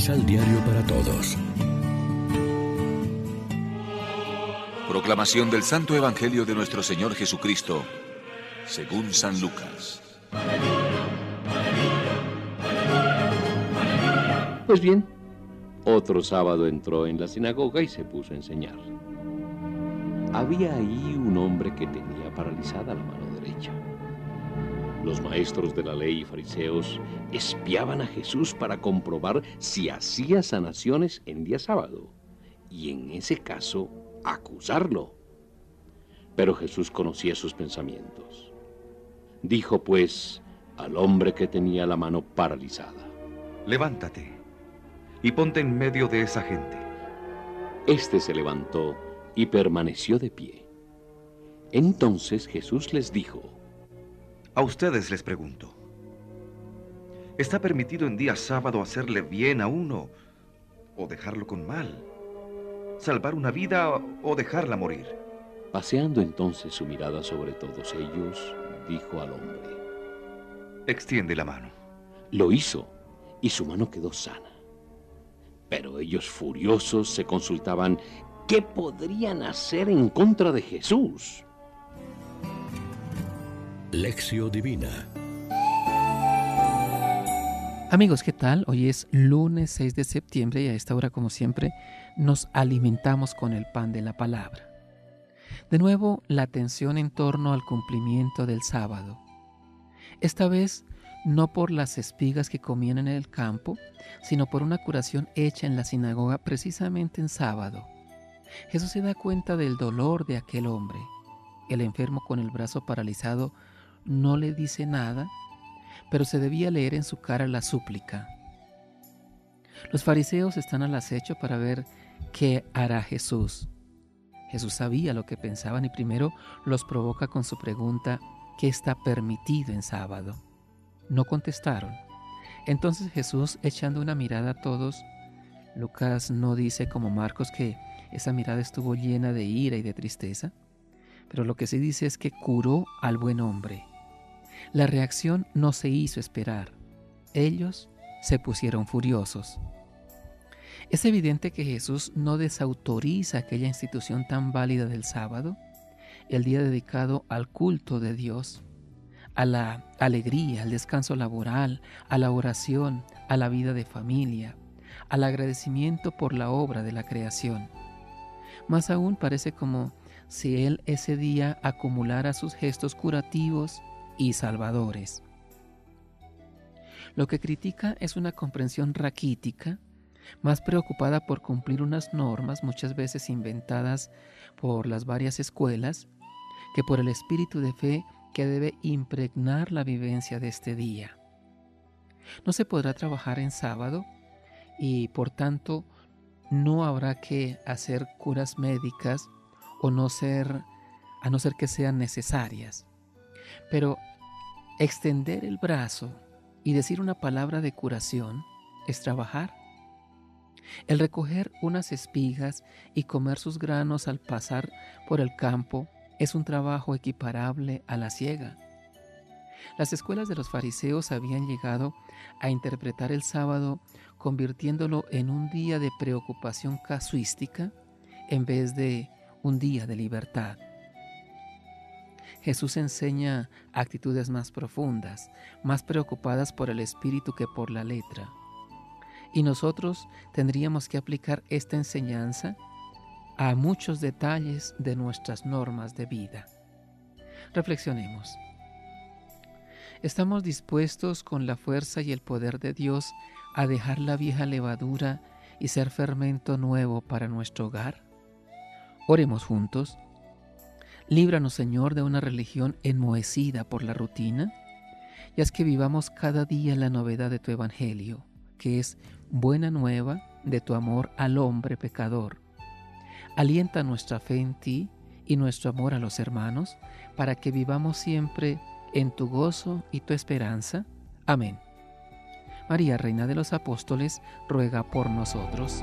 Misal Diario para Todos. Proclamación del Santo Evangelio de nuestro Señor Jesucristo, según San Lucas. Pues bien, otro sábado entró en la sinagoga y se puso a enseñar. Había ahí un hombre que tenía paralizada la mano derecha. Los maestros de la ley y fariseos espiaban a Jesús para comprobar si hacía sanaciones en día sábado y en ese caso acusarlo. Pero Jesús conocía sus pensamientos. Dijo pues al hombre que tenía la mano paralizada, Levántate y ponte en medio de esa gente. Este se levantó y permaneció de pie. Entonces Jesús les dijo, A ustedes les pregunto, ¿está permitido en día sábado hacerle bien a uno o dejarlo con mal? ¿Salvar una vida o dejarla morir? Paseando entonces su mirada sobre todos ellos, dijo al hombre, Extiende la mano. Lo hizo y su mano quedó sana. Pero ellos furiosos se consultaban qué podrían hacer en contra de Jesús. Lección Divina. Amigos, ¿qué tal? Hoy es lunes 6 de septiembre y a esta hora, como siempre, nos alimentamos con el pan de la palabra. De nuevo, la atención en torno al cumplimiento del sábado. Esta vez, no por las espigas que comían en el campo, sino por una curación hecha en la sinagoga precisamente en sábado. Jesús se da cuenta del dolor de aquel hombre. El enfermo con el brazo paralizado no le dice nada, pero se debía leer en su cara la súplica. Los fariseos están al acecho para ver qué hará Jesús. Jesús sabía lo que pensaban y primero los provoca con su pregunta, ¿qué está permitido en sábado? No contestaron. Entonces Jesús, echando una mirada a todos, Lucas no dice como Marcos que esa mirada estuvo llena de ira y de tristeza, pero lo que sí dice es que curó al buen hombre. La reacción no se hizo esperar. Ellos se pusieron furiosos. Es evidente que Jesús no desautoriza aquella institución tan válida del sábado, el día dedicado al culto de Dios, a la alegría, al descanso laboral, a la oración, a la vida de familia, al agradecimiento por la obra de la creación. Más aún parece como si Él ese día acumulara sus gestos curativos y salvadores. Lo que critica es una comprensión raquítica, más preocupada por cumplir unas normas muchas veces inventadas por las varias escuelas, que por el espíritu de fe que debe impregnar la vivencia de este día. No se podrá trabajar en sábado y por tanto no habrá que hacer curas médicas o no ser a no ser que sean necesarias. Pero extender el brazo y decir una palabra de curación es trabajar. El recoger unas espigas y comer sus granos al pasar por el campo es un trabajo equiparable a la ciega. Las escuelas de los fariseos habían llegado a interpretar el sábado convirtiéndolo en un día de preocupación casuística en vez de un día de libertad. Jesús enseña actitudes más profundas, más preocupadas por el espíritu que por la letra. Y nosotros tendríamos que aplicar esta enseñanza a muchos detalles de nuestras normas de vida. Reflexionemos. ¿Estamos dispuestos con la fuerza y el poder de Dios a dejar la vieja levadura y ser fermento nuevo para nuestro hogar? Oremos juntos. Líbranos, Señor, de una religión enmohecida por la rutina y haz que vivamos cada día la novedad de tu Evangelio, que es buena nueva de tu amor al hombre pecador. Alienta nuestra fe en ti y nuestro amor a los hermanos, para que vivamos siempre en tu gozo y tu esperanza. Amén. María, Reina de los Apóstoles, ruega por nosotros.